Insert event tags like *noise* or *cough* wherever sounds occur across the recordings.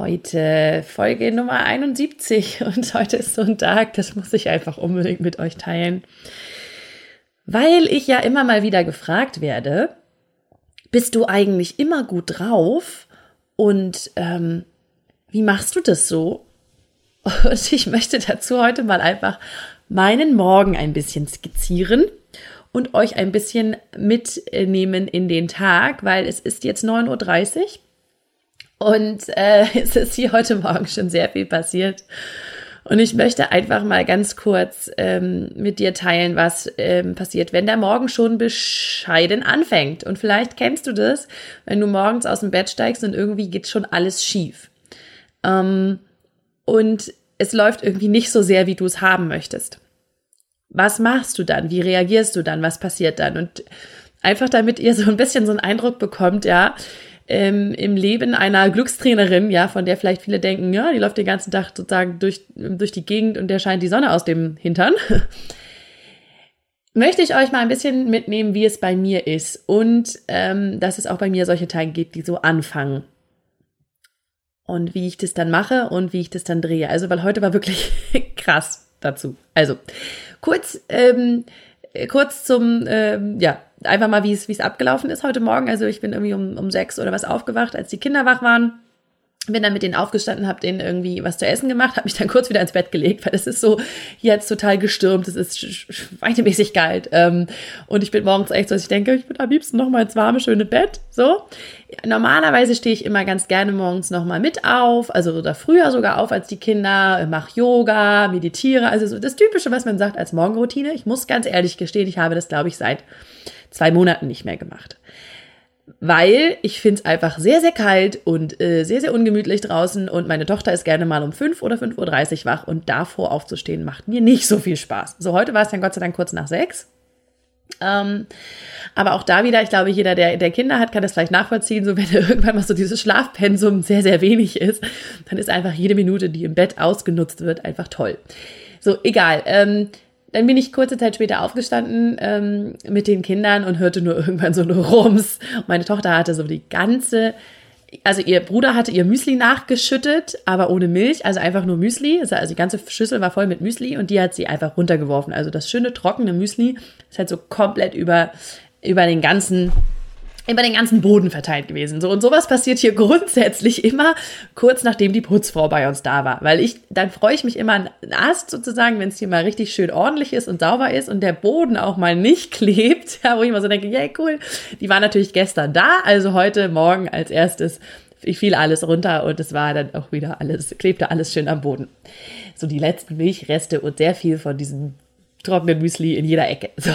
Heute Folge Nummer 71 *laughs* und heute ist so ein Tag, das muss ich einfach unbedingt mit euch teilen, weil ich ja immer mal wieder gefragt werde, bist du eigentlich immer gut drauf? Und ähm, wie machst du das so? *laughs* Und ich möchte dazu heute mal einfach meinen Morgen ein bisschen skizzieren und euch ein bisschen mitnehmen in den Tag, weil es ist jetzt 9.30 Uhr und äh, *laughs* es ist hier heute Morgen schon sehr viel passiert. Und ich möchte einfach mal ganz kurz ähm, mit dir teilen, was ähm, passiert, wenn der Morgen schon bescheiden anfängt. Und vielleicht kennst du das, wenn du morgens aus dem Bett steigst und irgendwie geht schon alles schief. Ähm, und es läuft irgendwie nicht so sehr, wie du es haben möchtest. Was machst du dann? Wie reagierst du dann? Was passiert dann? Und einfach damit ihr so ein bisschen so einen Eindruck bekommt, ja, ähm, im Leben einer Glückstrainerin, ja, von der vielleicht viele denken, ja, die läuft den ganzen Tag sozusagen durch, durch die Gegend und der scheint die Sonne aus dem Hintern. *laughs* möchte ich euch mal ein bisschen mitnehmen, wie es bei mir ist und ähm, dass es auch bei mir solche Tage gibt, die so anfangen. Und wie ich das dann mache und wie ich das dann drehe. Also, weil heute war wirklich *laughs* krass dazu. Also, kurz, ähm, kurz zum, ähm, ja, einfach mal, wie es, abgelaufen ist heute Morgen. Also ich bin irgendwie um, um sechs oder was aufgewacht, als die Kinder wach waren. Bin dann mit denen aufgestanden, habe denen irgendwie was zu essen gemacht, habe mich dann kurz wieder ins Bett gelegt, weil es ist so jetzt total gestürmt, es ist schweinemäßig kalt. Ähm, und ich bin morgens echt so, dass ich denke, ich bin am liebsten noch mal ins warme, schöne Bett. So. Normalerweise stehe ich immer ganz gerne morgens noch mal mit auf, also oder früher sogar auf als die Kinder, mache Yoga, meditiere, also so das Typische, was man sagt als Morgenroutine. Ich muss ganz ehrlich gestehen, ich habe das, glaube ich, seit zwei Monaten nicht mehr gemacht. Weil ich finde es einfach sehr, sehr kalt und äh, sehr, sehr ungemütlich draußen und meine Tochter ist gerne mal um 5 oder 5.30 Uhr wach und davor aufzustehen macht mir nicht so viel Spaß. So, heute war es dann Gott sei Dank kurz nach sechs. Ähm, aber auch da wieder, ich glaube, jeder, der, der Kinder hat, kann das vielleicht nachvollziehen. So, *laughs* wenn irgendwann mal so dieses Schlafpensum sehr, sehr wenig ist, dann ist einfach jede Minute, die im Bett ausgenutzt wird, einfach toll. So, egal. Ähm, dann bin ich kurze Zeit später aufgestanden ähm, mit den Kindern und hörte nur irgendwann so eine Rums. meine Tochter hatte so die ganze, also ihr Bruder hatte ihr Müsli nachgeschüttet, aber ohne Milch, also einfach nur Müsli. Also die ganze Schüssel war voll mit Müsli und die hat sie einfach runtergeworfen. Also das schöne trockene Müsli ist halt so komplett über, über den ganzen über den ganzen Boden verteilt gewesen. So und sowas passiert hier *laughs* grundsätzlich immer kurz nachdem die Putzfrau bei uns da war, weil ich dann freue ich mich immer an Ast sozusagen, wenn es hier mal richtig schön ordentlich ist und sauber ist und der Boden auch mal nicht *laughs* klebt, ja, wo ich immer so denke, ja yeah, cool. Die war natürlich gestern da, also heute Morgen als erstes ich fiel alles runter und es war dann auch wieder alles klebte alles schön am Boden. So die letzten Milchreste und sehr viel von diesem trockenen Müsli in jeder Ecke. *laughs* So.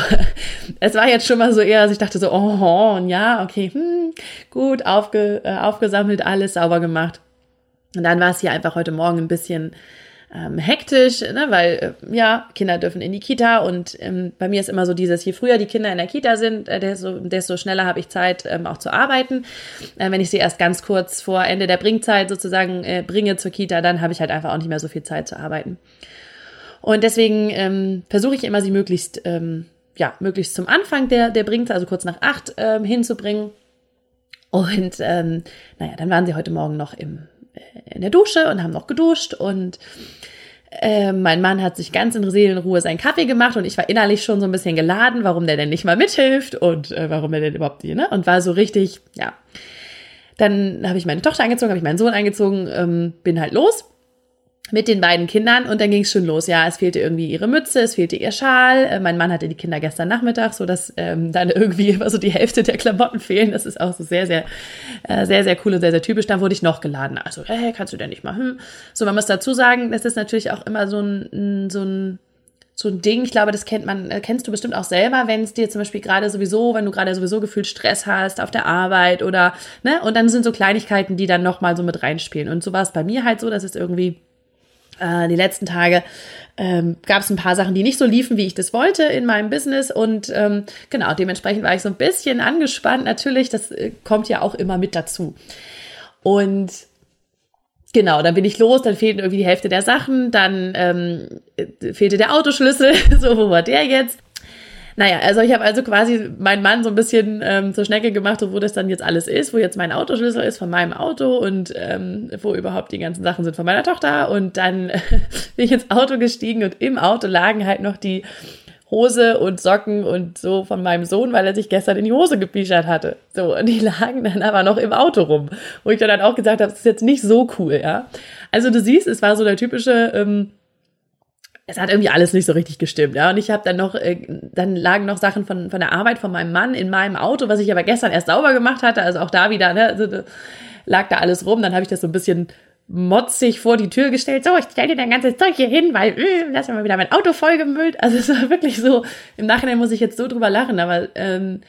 Es war jetzt schon mal so eher, dass ich dachte so, oh, und ja, okay, hm, gut, aufge, äh, aufgesammelt, alles sauber gemacht. Und dann war es hier einfach heute Morgen ein bisschen ähm, hektisch, ne, weil äh, ja, Kinder dürfen in die Kita und ähm, bei mir ist immer so dieses, je früher die Kinder in der Kita sind, äh, desto, desto schneller habe ich Zeit ähm, auch zu arbeiten. Äh, wenn ich sie erst ganz kurz vor Ende der Bringzeit sozusagen äh, bringe zur Kita, dann habe ich halt einfach auch nicht mehr so viel Zeit zu arbeiten. Und deswegen ähm, versuche ich immer, sie möglichst, ähm, ja, möglichst zum Anfang der, der Bringzeit, also kurz nach acht, ähm, hinzubringen. Und ähm, naja, dann waren sie heute Morgen noch im, äh, in der Dusche und haben noch geduscht und äh, mein Mann hat sich ganz in Seelenruhe seinen Kaffee gemacht und ich war innerlich schon so ein bisschen geladen, warum der denn nicht mal mithilft und äh, warum er denn überhaupt hier, ne? Und war so richtig, ja. Dann habe ich meine Tochter angezogen, habe ich meinen Sohn angezogen, ähm, bin halt los mit den beiden Kindern und dann ging es schon los. Ja, es fehlte irgendwie ihre Mütze, es fehlte ihr Schal. Äh, mein Mann hatte die Kinder gestern Nachmittag, so dass ähm, dann *laughs* irgendwie immer so die Hälfte der Klamotten fehlen. Das ist auch so sehr, sehr, äh, sehr, sehr cool und sehr, sehr typisch. Dann wurde ich noch geladen. Also, hey, kannst du denn nicht machen? So, man muss dazu sagen, das ist natürlich auch immer so ein, so ein so ein Ding, ich glaube, das kennt man, äh, kennst du bestimmt auch selber, wenn es dir zum Beispiel gerade sowieso, wenn du gerade sowieso gefühlt Stress hast auf der Arbeit oder, ne, und dann sind so Kleinigkeiten, die dann nochmal so mit reinspielen. Und so war es bei mir halt so, dass es irgendwie Äh, die letzten Tage ähm, gab es ein paar Sachen, die nicht so liefen, wie ich das wollte in meinem Business. Und ähm, genau, dementsprechend war ich so ein bisschen angespannt. Natürlich, das äh, kommt ja auch immer mit dazu. Und Genau, dann bin ich los, dann fehlten irgendwie die Hälfte der Sachen, dann ähm, äh, fehlte der Autoschlüssel, *laughs* so, wo war der jetzt? Naja, also ich habe also quasi meinen Mann so ein bisschen ähm, zur Schnecke gemacht, wo das dann jetzt alles ist, wo jetzt mein Autoschlüssel ist von meinem Auto und ähm, wo überhaupt die ganzen Sachen sind von meiner Tochter. Und dann *laughs* bin ich ins Auto gestiegen und im Auto lagen halt noch die Hose und Socken und so von meinem Sohn, weil er sich gestern in die Hose gepischert hatte. So, und die *laughs* lagen dann aber noch im Auto rum. Wo ich dann auch gesagt habe, das ist jetzt nicht so cool, ja. Also du siehst, es war so der typische ähm, es hat irgendwie alles nicht so richtig gestimmt, ja. Und ich habe dann noch, äh, dann lagen noch Sachen von, von der Arbeit von meinem Mann in meinem Auto, was ich aber gestern erst sauber gemacht hatte. Also auch da wieder, ne, also, lag da alles rum. Dann habe ich das so ein bisschen motzig vor die Tür gestellt. So, ich stell dir dein ganzes Zeug hier hin, weil äh, lass mir mal wieder mein Auto vollgemüllt. Also es war wirklich so, im Nachhinein muss ich jetzt so drüber lachen, aber ähm,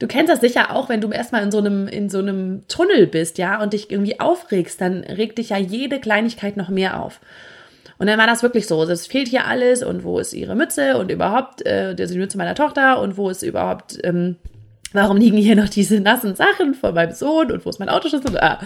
du kennst das sicher auch, wenn du erstmal in so einem, in so einem Tunnel bist, ja, und dich irgendwie aufregst, dann regt dich ja jede Kleinigkeit noch mehr auf. Und dann war das wirklich so. Es fehlt hier alles und wo ist ihre Mütze und überhaupt, äh, die Mütze meiner Tochter und wo ist überhaupt, ähm, warum liegen hier noch diese nassen Sachen von meinem Sohn und wo ist mein Autoschlüssel? Ah.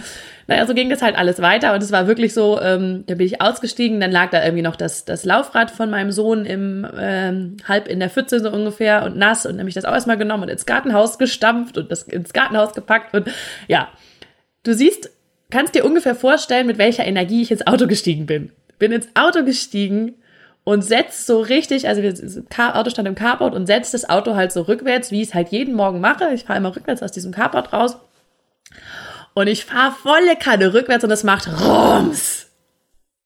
Naja, so ging das halt alles weiter und es war wirklich so, ähm, da bin ich ausgestiegen, dann lag da irgendwie noch das, das Laufrad von meinem Sohn im ähm, halb in der Pfütze so ungefähr und nass und nämlich das auch erstmal genommen und ins Gartenhaus gestampft und das ins Gartenhaus gepackt und ja, du siehst, kannst dir ungefähr vorstellen, mit welcher Energie ich ins Auto gestiegen bin bin ins Auto gestiegen und setzt so richtig, also das Auto stand im Carport und setzt das Auto halt so rückwärts, wie ich es halt jeden Morgen mache. Ich fahre immer rückwärts aus diesem Carport raus. Und ich fahre volle Kanne rückwärts und es macht Rums.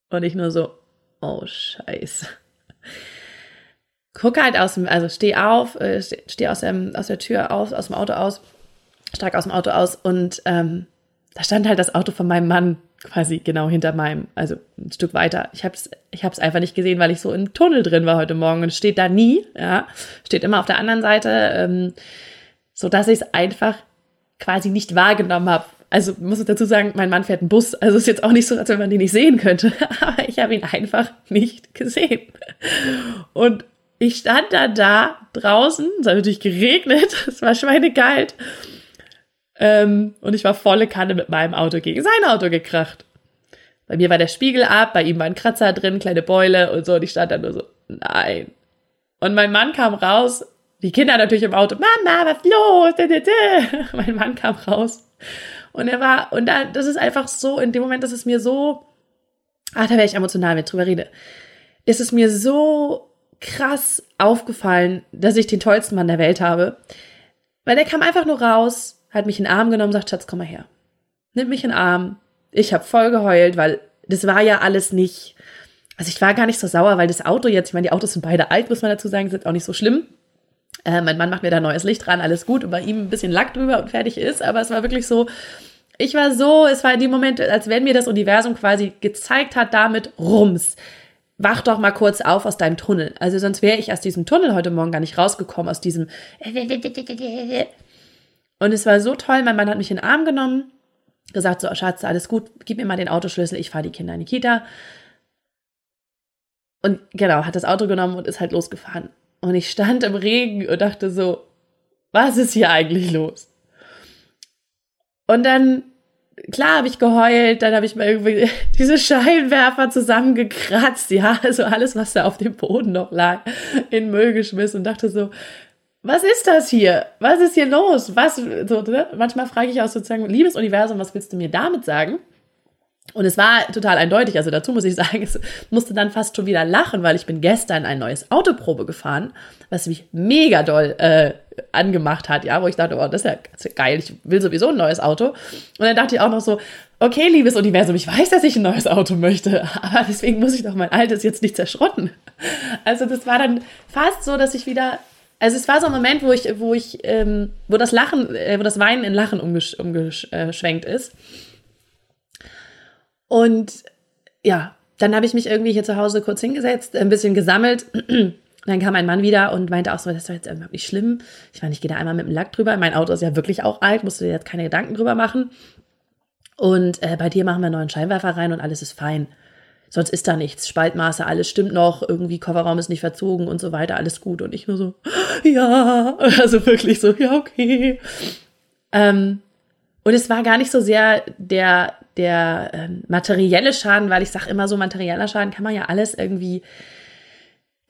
Und ich nur so, oh Scheiße. Gucke halt aus dem, also steh auf, äh, steh aus, aus der Tür aus, aus dem Auto aus, steig aus dem Auto aus und ähm, da stand halt das Auto von meinem Mann quasi genau hinter meinem, also ein Stück weiter. Ich habe es ich hab's einfach nicht gesehen, weil ich so im Tunnel drin war heute Morgen und steht da nie, ja, steht immer auf der anderen Seite, ähm, so dass ich es einfach quasi nicht wahrgenommen habe. Also muss ich dazu sagen, mein Mann fährt einen Bus, also ist jetzt auch nicht so, als wenn man den nicht sehen könnte, *laughs* aber ich habe ihn einfach nicht gesehen. Und ich stand dann da draußen, es hat natürlich geregnet, *laughs* es war schweinekalt ähm, und ich war volle Kanne mit meinem Auto gegen sein Auto gekracht. Bei mir war der Spiegel ab, bei ihm war ein Kratzer drin, kleine Beule und so. Und ich stand da nur so, nein. Und mein Mann kam raus, die Kinder natürlich im Auto, Mama, was los? *laughs* mein Mann kam raus. Und er war, und da, das ist einfach so, in dem Moment, dass es mir so, ach, da wäre ich emotional, wenn ich drüber rede, ist es mir so krass aufgefallen, dass ich den tollsten Mann der Welt habe. Weil der kam einfach nur raus, hat mich in den Arm genommen, sagt, Schatz, komm mal her. Nimmt mich in den Arm. Ich habe voll geheult, weil das war ja alles nicht. Also ich war gar nicht so sauer, weil das Auto jetzt, ich meine, die Autos sind beide alt, muss man dazu sagen, sind auch nicht so schlimm. Äh, mein Mann macht mir da neues Licht dran, alles gut, und bei ihm ein bisschen Lack drüber und fertig ist, aber es war wirklich so, ich war so, es war in dem Moment, als wenn mir das Universum quasi gezeigt hat, damit rums. Wach doch mal kurz auf aus deinem Tunnel. Also sonst wäre ich aus diesem Tunnel heute Morgen gar nicht rausgekommen, aus diesem und es war so toll, mein Mann hat mich in den Arm genommen, gesagt, so, Schatz, alles gut, gib mir mal den Autoschlüssel, ich fahre die Kinder in die Kita. Und genau, hat das Auto genommen und ist halt losgefahren. Und ich stand im Regen und dachte so, was ist hier eigentlich los? Und dann, klar habe ich geheult, dann habe ich mal irgendwie *laughs* diese Scheinwerfer zusammengekratzt, ja, also alles, was da auf dem Boden noch lag, in Müll geschmissen und dachte so, was ist das hier? Was ist hier los? Was, so, ne? Manchmal frage ich auch sozusagen, liebes Universum, was willst du mir damit sagen? Und es war total eindeutig. Also dazu muss ich *laughs* sagen, es musste dann fast schon wieder lachen, weil ich bin gestern ein neues Autoprobe gefahren, was mich mega doll äh, angemacht hat, ja, wo ich dachte, oh, das ist ja geil, ich will sowieso ein neues Auto. Und dann dachte ich auch noch so, okay, liebes Universum, ich weiß, dass ich ein neues Auto möchte, *laughs* aber deswegen muss ich doch mein altes jetzt nicht zerschrotten. Also das war dann fast so, dass ich wieder also es war so ein Moment, wo ich, wo ich, ähm, wo das Lachen, äh, wo das Weinen in Lachen umgesch umgeschwenkt ist. Und ja, dann habe ich mich irgendwie hier zu Hause kurz hingesetzt, ein bisschen gesammelt. *clears throat* Dann kam mein Mann wieder und meinte auch so, das ist jetzt irgendwie nicht schlimm. Ich meine, ich gehe da einmal mit dem Lack drüber. Mein Auto ist ja wirklich auch alt, musst du dir jetzt keine Gedanken drüber machen. Und äh, bei dir machen wir einen neuen Scheinwerfer rein und alles ist fein. Sonst ist da nichts. Spaltmaße, alles stimmt noch, irgendwie Kofferraum ist nicht verzogen und so weiter, alles gut. Und ich nur so, *gasps* ja, *laughs* also wirklich so, ja, okay. Ähm, und es war gar nicht so sehr der, der ähm, materielle Schaden, weil ich sage immer so, materieller Schaden kann man ja alles irgendwie,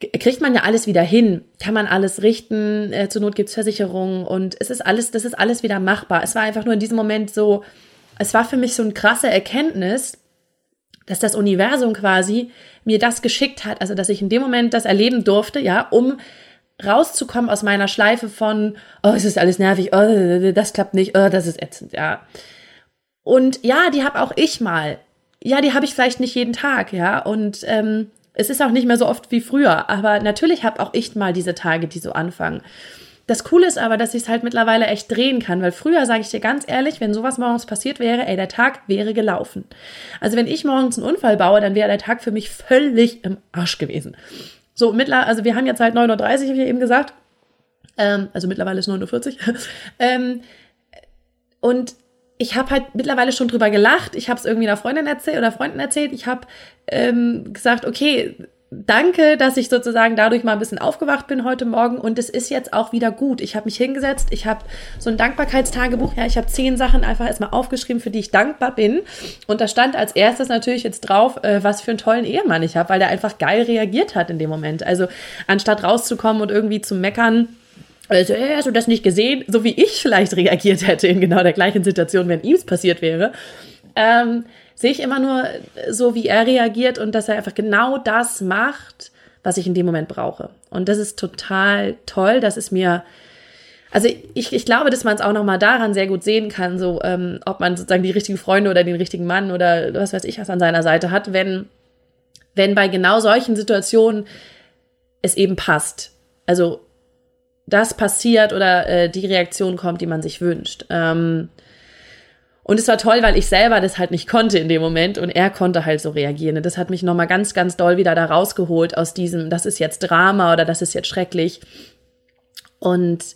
kriegt man ja alles wieder hin, kann man alles richten, äh, zur Not gibt's Versicherungen und es ist alles, das ist alles wieder machbar. Es war einfach nur in diesem Moment so, es war für mich so eine krasse Erkenntnis, dass das Universum quasi mir das geschickt hat, also dass ich in dem Moment das erleben durfte, ja, um rauszukommen aus meiner Schleife von, oh, es ist alles nervig, oh, das klappt nicht, oh, das ist ätzend, ja. Und ja, die habe auch ich mal. Ja, die habe ich vielleicht nicht jeden Tag, ja. Und ähm, es ist auch nicht mehr so oft wie früher. Aber natürlich habe auch ich mal diese Tage, die so anfangen. Das Coole ist aber, dass ich es halt mittlerweile echt drehen kann, weil früher, sage ich dir ganz ehrlich, wenn sowas morgens passiert wäre, ey, der Tag wäre gelaufen. Also wenn ich morgens einen Unfall baue, dann wäre der Tag für mich völlig im Arsch gewesen. So, mittlerweile, also wir haben jetzt halt 9.30 Uhr, habe ich ja eben gesagt. Ähm, also mittlerweile ist 9.40 Uhr. *laughs* ähm, und ich habe halt mittlerweile schon drüber gelacht. Ich habe es irgendwie einer Freundin erzählt oder Freunden erzählt. Ich habe ähm, gesagt, okay, danke, dass ich sozusagen dadurch mal ein bisschen aufgewacht bin heute Morgen und es ist jetzt auch wieder gut. Ich habe mich hingesetzt, ich habe so ein Dankbarkeitstagebuch, ja, ich habe zehn Sachen einfach erstmal aufgeschrieben, für die ich dankbar bin und da stand als erstes natürlich jetzt drauf, äh, was für einen tollen Ehemann ich habe, weil der einfach geil reagiert hat in dem Moment. Also anstatt rauszukommen und irgendwie zu meckern, also, hey, hast du das nicht gesehen? So wie ich vielleicht reagiert hätte in genau der gleichen Situation, wenn ihm es passiert wäre. Ähm, sehe ich immer nur so, wie er reagiert und dass er einfach genau das macht, was ich in dem Moment brauche. Und das ist total toll. Das ist mir, also ich, ich glaube, dass man es auch nochmal daran sehr gut sehen kann, so ähm, ob man sozusagen die richtigen Freunde oder den richtigen Mann oder was weiß ich was an seiner Seite hat, wenn, wenn bei genau solchen Situationen es eben passt. Also das passiert oder äh, die Reaktion kommt, die man sich wünscht. Ähm, und es war toll, weil ich selber das halt nicht konnte in dem Moment und er konnte halt so reagieren. Und das hat mich nochmal ganz, ganz doll wieder da rausgeholt aus diesem, das ist jetzt Drama oder das ist jetzt schrecklich. Und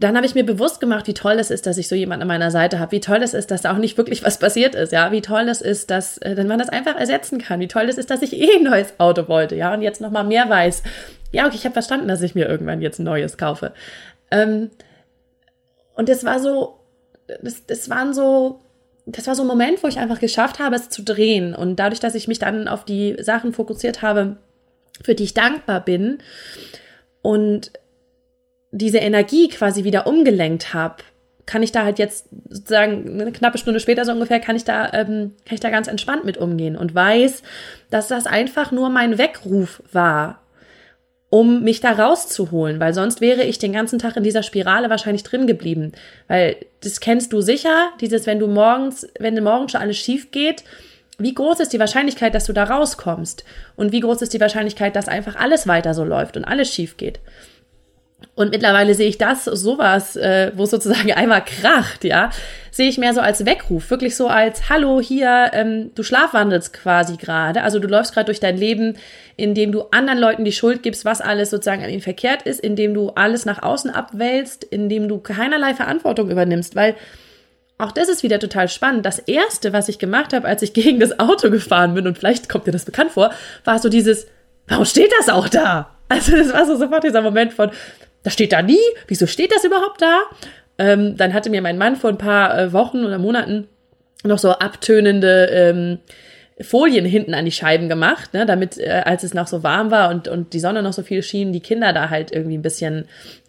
dann habe ich mir bewusst gemacht, wie toll es ist, dass ich so jemanden an meiner Seite habe, wie toll es ist, dass da auch nicht wirklich was passiert ist, ja, wie toll es ist, dass äh, man das einfach ersetzen kann, wie toll es ist, dass ich *laughs* eh ein neues Auto wollte, ja, und jetzt nochmal mehr weiß. Ja, okay, ich habe verstanden, dass ich mir irgendwann jetzt ein neues kaufe. Ähm, und es war so, das, das waren so, das war so ein Moment, wo ich einfach geschafft habe, es zu drehen. Und dadurch, dass ich mich dann auf die Sachen fokussiert habe, für die ich dankbar bin und diese Energie quasi wieder umgelenkt habe, kann ich da halt jetzt sozusagen eine knappe Stunde später so ungefähr kann ich da ähm, kann ich da ganz entspannt mit umgehen und weiß, dass das einfach nur mein Weckruf war um mich da rauszuholen, weil sonst wäre ich den ganzen Tag in dieser Spirale wahrscheinlich drin geblieben. Weil das kennst du sicher, dieses, wenn du morgens, wenn morgens schon alles schief geht, wie groß ist die Wahrscheinlichkeit, dass du da rauskommst? Und wie groß ist die Wahrscheinlichkeit, dass einfach alles weiter so läuft und alles schief geht? Und mittlerweile sehe ich das, sowas, äh, wo es sozusagen *laughs* einmal kracht, ja, sehe ich mehr so als Weckruf, wirklich so als Hallo hier, ähm, du schlafwandelst quasi gerade, also du läufst gerade durch dein Leben, indem du anderen Leuten die Schuld gibst, was alles sozusagen an ihnen verkehrt ist, indem du alles nach außen abwälzt, indem du keinerlei Verantwortung übernimmst, weil auch das ist wieder total spannend. Das erste, was ich gemacht habe, als ich *laughs* gegen das Auto gefahren bin, und vielleicht kommt dir das bekannt vor, war so dieses, warum steht das auch da? Also das war so sofort dieser Moment von, das steht da nie, wieso steht das überhaupt da? Ähm, dann hatte mir mein Mann vor ein paar äh, Wochen oder Monaten noch so abtönende ähm, Folien hinten an die Scheiben gemacht, ne, damit, äh, als es noch so warm war und, und die Sonne noch so viel schien, die Kinder da halt irgendwie ein bisschen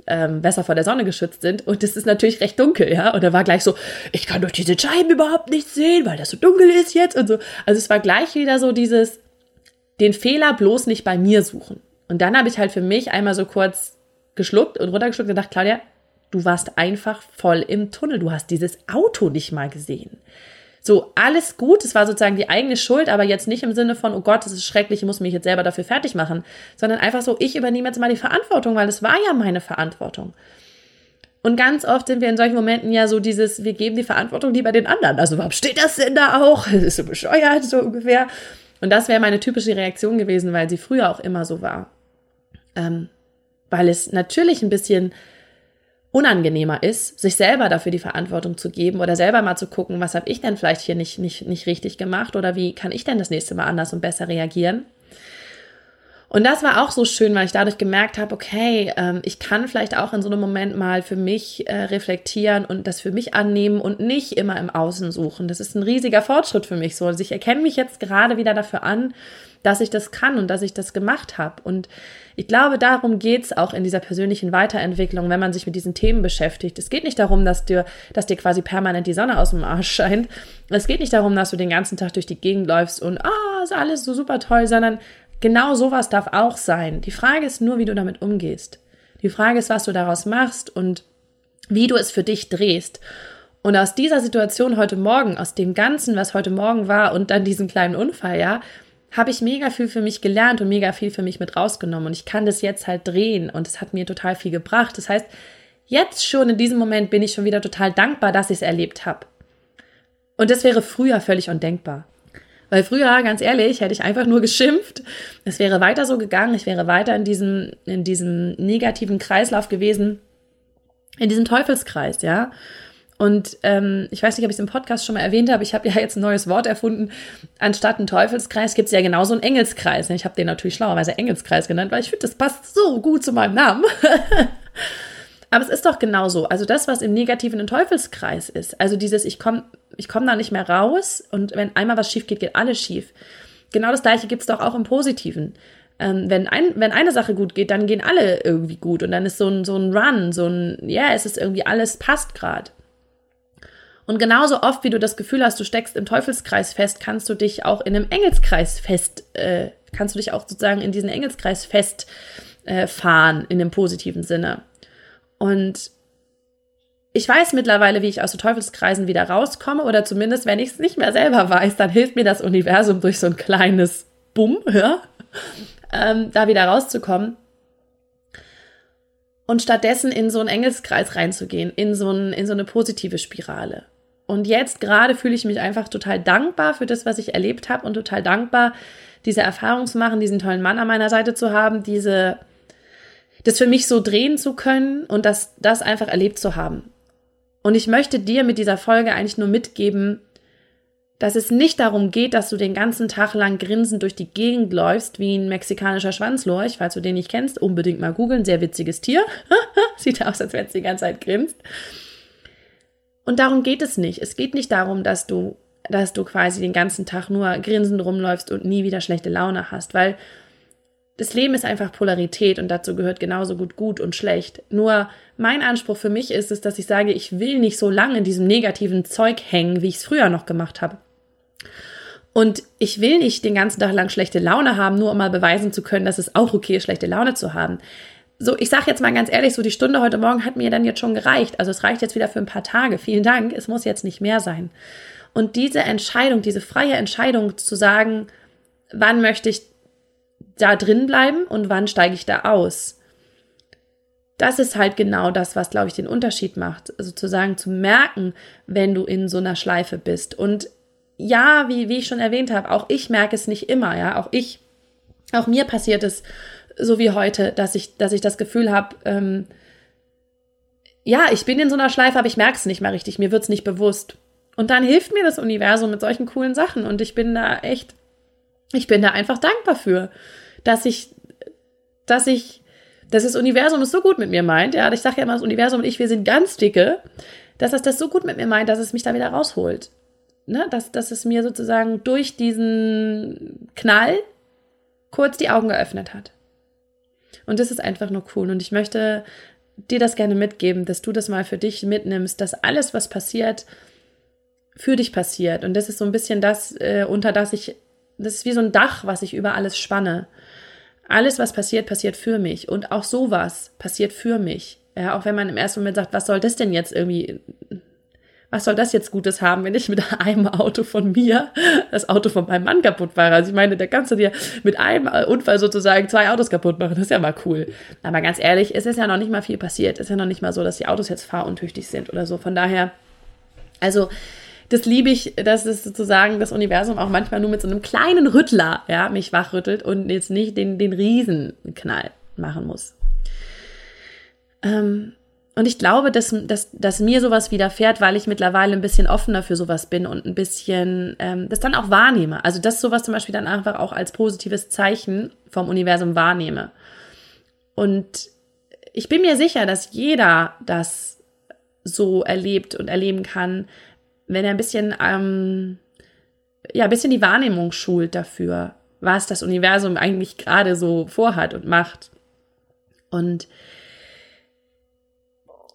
ähm, besser vor der Sonne geschützt sind. Und es ist natürlich recht dunkel, ja. Und er war gleich so, ich kann durch diese Scheiben überhaupt nicht sehen, weil das so dunkel ist jetzt und so. Also es war gleich wieder so dieses, den Fehler bloß nicht bei mir suchen. Und dann habe ich halt für mich einmal so kurz geschluckt und runtergeschluckt und dachte, Claudia, du warst einfach voll im Tunnel. Du hast dieses Auto nicht mal gesehen. So, alles gut, es war sozusagen die eigene Schuld, aber jetzt nicht im Sinne von, oh Gott, das ist schrecklich, ich muss mich jetzt selber dafür fertig machen, sondern einfach so, ich übernehme jetzt mal die Verantwortung, weil es war ja meine Verantwortung. Und ganz oft sind wir in solchen Momenten ja so dieses, wir geben die Verantwortung lieber den anderen. Also warum steht das denn da auch? Das ist so bescheuert, so ungefähr. Und das wäre meine typische Reaktion gewesen, weil sie früher auch immer so war. Ähm, weil es natürlich ein bisschen unangenehmer ist, sich selber dafür die Verantwortung zu geben oder selber mal zu gucken, was habe ich denn vielleicht hier nicht, nicht, nicht richtig gemacht oder wie kann ich denn das nächste Mal anders und besser reagieren. Und das war auch so schön, weil ich dadurch gemerkt habe, okay, ähm, ich kann vielleicht auch in so einem Moment mal für mich äh, reflektieren und das für mich annehmen und nicht immer im Außen suchen. Das ist ein riesiger Fortschritt für mich so. Also ich erkenne mich jetzt gerade wieder dafür an, dass ich das kann und dass ich das gemacht habe. Und ich glaube, darum geht's auch in dieser persönlichen Weiterentwicklung, wenn man sich mit diesen Themen beschäftigt. Es geht nicht darum, dass dir, dass dir quasi permanent die Sonne aus dem Arsch scheint. Es geht nicht darum, dass du den ganzen Tag durch die Gegend läufst und ah, ist alles so super toll, sondern genau sowas darf auch sein. Die Frage ist nur, wie du damit umgehst. Die Frage ist, was du daraus machst und wie du es für dich drehst. Und aus dieser Situation heute Morgen, aus dem Ganzen, was heute Morgen war und dann diesen kleinen Unfall, ja, habe ich mega viel für mich gelernt und mega viel für mich mit rausgenommen. Und ich kann das jetzt halt drehen und es hat mir total viel gebracht. Das heißt, jetzt schon in diesem Moment bin ich schon wieder total dankbar, dass ich es erlebt habe. Und das wäre früher völlig undenkbar. Weil früher, ganz ehrlich, hätte ich einfach nur geschimpft. Es wäre weiter so gegangen. Ich wäre weiter in diesem, in diesem negativen Kreislauf gewesen. In diesem Teufelskreis, ja. Und ähm, ich weiß nicht, ob ich es im Podcast schon mal erwähnt habe, ich habe ja jetzt ein neues Wort erfunden. Anstatt einen Teufelskreis gibt es ja genauso einen Engelskreis. Ich habe den natürlich schlauerweise Engelskreis genannt, weil ich finde, das passt so gut zu meinem Namen. *laughs* Aber es ist doch genauso. Also das, was im Negativen Teufelskreis ist. Also dieses, ich komme ich komm da nicht mehr raus und wenn einmal was schief geht, geht alles schief. Genau das gleiche gibt es doch auch im Positiven. Ähm, wenn, ein, wenn eine Sache gut geht, dann gehen alle irgendwie gut und dann ist so ein, so ein Run, so ein, ja, yeah, es ist irgendwie alles passt gerade. Und genauso oft, wie du das Gefühl hast, du steckst im Teufelskreis fest, kannst du dich auch in einem Engelskreis fest, äh, kannst du dich auch sozusagen in diesen Engelskreis festfahren, äh, in dem positiven Sinne. Und ich weiß mittlerweile, wie ich aus so Teufelskreisen wieder rauskomme, oder zumindest, wenn ich es nicht mehr selber weiß, dann hilft mir das Universum durch so ein kleines Bumm, ja, ähm, da wieder rauszukommen. Und stattdessen in so einen Engelskreis reinzugehen, in so, ein, in so eine positive Spirale. Und jetzt gerade fühle ich mich einfach total dankbar für das, was ich erlebt habe und total dankbar, diese Erfahrung zu machen, diesen tollen Mann an meiner Seite zu haben, diese, das für mich so drehen zu können und das, das einfach erlebt zu haben. Und ich möchte dir mit dieser Folge eigentlich nur mitgeben, dass es nicht darum geht, dass du den ganzen Tag lang grinsend durch die Gegend läufst wie ein mexikanischer Schwanzlorch, falls du den nicht kennst, unbedingt mal googeln, sehr witziges Tier. *laughs* Sieht aus, als wenn es die ganze Zeit grinst. Und darum geht es nicht. Es geht nicht darum, dass du, dass du quasi den ganzen Tag nur grinsend rumläufst und nie wieder schlechte Laune hast, weil das Leben ist einfach Polarität und dazu gehört genauso gut gut und schlecht. Nur mein Anspruch für mich ist es, dass ich sage, ich will nicht so lange in diesem negativen Zeug hängen, wie ich es früher noch gemacht habe. Und ich will nicht den ganzen Tag lang schlechte Laune haben, nur um mal beweisen zu können, dass es auch okay ist, schlechte Laune zu haben so, ich sage jetzt mal ganz ehrlich, so die Stunde heute Morgen hat mir dann jetzt schon gereicht. Also es reicht jetzt wieder für ein paar Tage. Vielen Dank. Es muss jetzt nicht mehr sein. Und diese Entscheidung, diese freie Entscheidung zu sagen, wann möchte ich da drin bleiben und wann steige ich da aus? Das ist halt genau das, was, glaube ich, den Unterschied macht. Also zu sagen, zu merken, wenn du in so einer Schleife bist. Und ja, wie, wie ich schon erwähnt habe, auch ich merke es nicht immer, ja. Auch ich, auch mir passiert es so wie heute, dass ich, dass ich das Gefühl habe, ähm, ja, ich bin in so einer Schleife, aber ich merke es nicht mehr richtig, mir wird es nicht bewusst. Und dann hilft mir das Universum mit solchen coolen Sachen und ich bin da echt, ich bin da einfach dankbar für, dass ich, dass ich, dass das Universum es so gut mit mir meint. Ja, ich sage ja immer, das Universum und ich, wir sind ganz dicke, dass es das so gut mit mir meint, dass es mich da wieder rausholt. Ne? Dass, dass es mir sozusagen durch diesen Knall kurz die Augen geöffnet hat. Und das ist einfach nur cool. Und ich möchte dir das gerne mitgeben, dass du das mal für dich mitnimmst, dass alles, was passiert, für dich passiert. Und das ist so ein bisschen das, äh, unter das ich, das ist wie so ein Dach, was ich über alles spanne. Alles, was passiert, passiert für mich. Und auch sowas passiert für mich. Ja, auch wenn man im ersten Moment sagt, was soll das denn jetzt irgendwie was soll das jetzt Gutes haben, wenn ich mit *laughs* einem Auto von mir das Auto von meinem Mann kaputt fahre? Also ich meine, da kannst du dir mit einem Unfall sozusagen zwei Autos kaputt machen. Das ist ja mal cool. Aber ganz ehrlich, es ist ja noch nicht mal viel passiert. Es ist ja noch nicht mal so, dass die Autos jetzt fahruntüchtig sind oder so. Von daher, also das liebe ich, dass es sozusagen das Universum auch manchmal nur mit so einem kleinen Rüttler, ja, mich wachrüttelt und jetzt nicht den, den Riesenknall machen muss. Ähm, und ich glaube, dass, dass, dass mir sowas widerfährt, weil ich mittlerweile ein bisschen offener für sowas bin und ein bisschen ähm, das dann auch wahrnehme. Also dass sowas zum Beispiel dann einfach auch als positives Zeichen vom Universum wahrnehme. Und ich bin mir sicher, dass jeder das so erlebt und erleben kann, wenn er ein bisschen, ähm, ja, ein bisschen die Wahrnehmung schult dafür, was das Universum eigentlich gerade so vorhat und macht. Und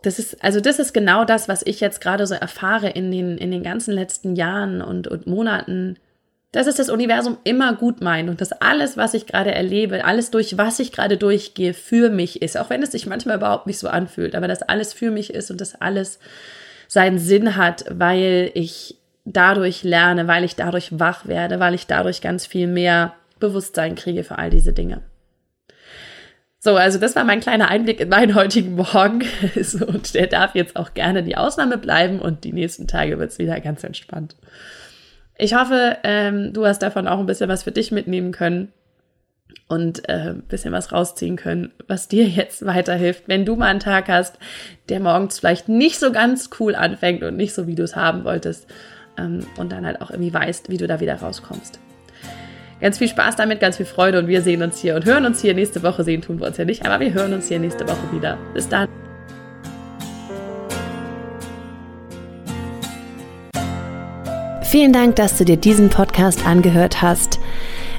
das ist, also das ist genau das, was ich jetzt gerade so erfahre in den, in den ganzen letzten Jahren und, und Monaten, dass es das Universum immer gut meint und dass alles, was ich gerade erlebe, alles durch was ich gerade durchgehe, für mich ist. Auch wenn es sich manchmal überhaupt nicht so anfühlt, aber dass alles für mich ist und dass alles seinen Sinn hat, weil ich dadurch lerne, weil ich dadurch wach werde, weil ich dadurch ganz viel mehr Bewusstsein kriege für all diese Dinge. So, also das war mein kleiner Einblick in meinen heutigen Morgen. *laughs* und der darf jetzt auch gerne die Ausnahme bleiben und die nächsten Tage wird es wieder ganz entspannt. Ich hoffe, ähm, du hast davon auch ein bisschen was für dich mitnehmen können und äh, bisschen was rausziehen können, was dir jetzt weiterhilft, wenn du mal einen Tag hast, der morgens vielleicht nicht so ganz cool anfängt und nicht so, wie du es haben wolltest ähm, und dann halt auch irgendwie weißt, wie du da wieder rauskommst. Ganz viel Spaß damit, ganz viel Freude und wir sehen uns hier und hören uns hier nächste Woche. Sehen tun wir uns ja nicht, aber wir hören uns hier nächste Woche wieder. Bis dann. Vielen Dank, dass du dir diesen Podcast angehört hast.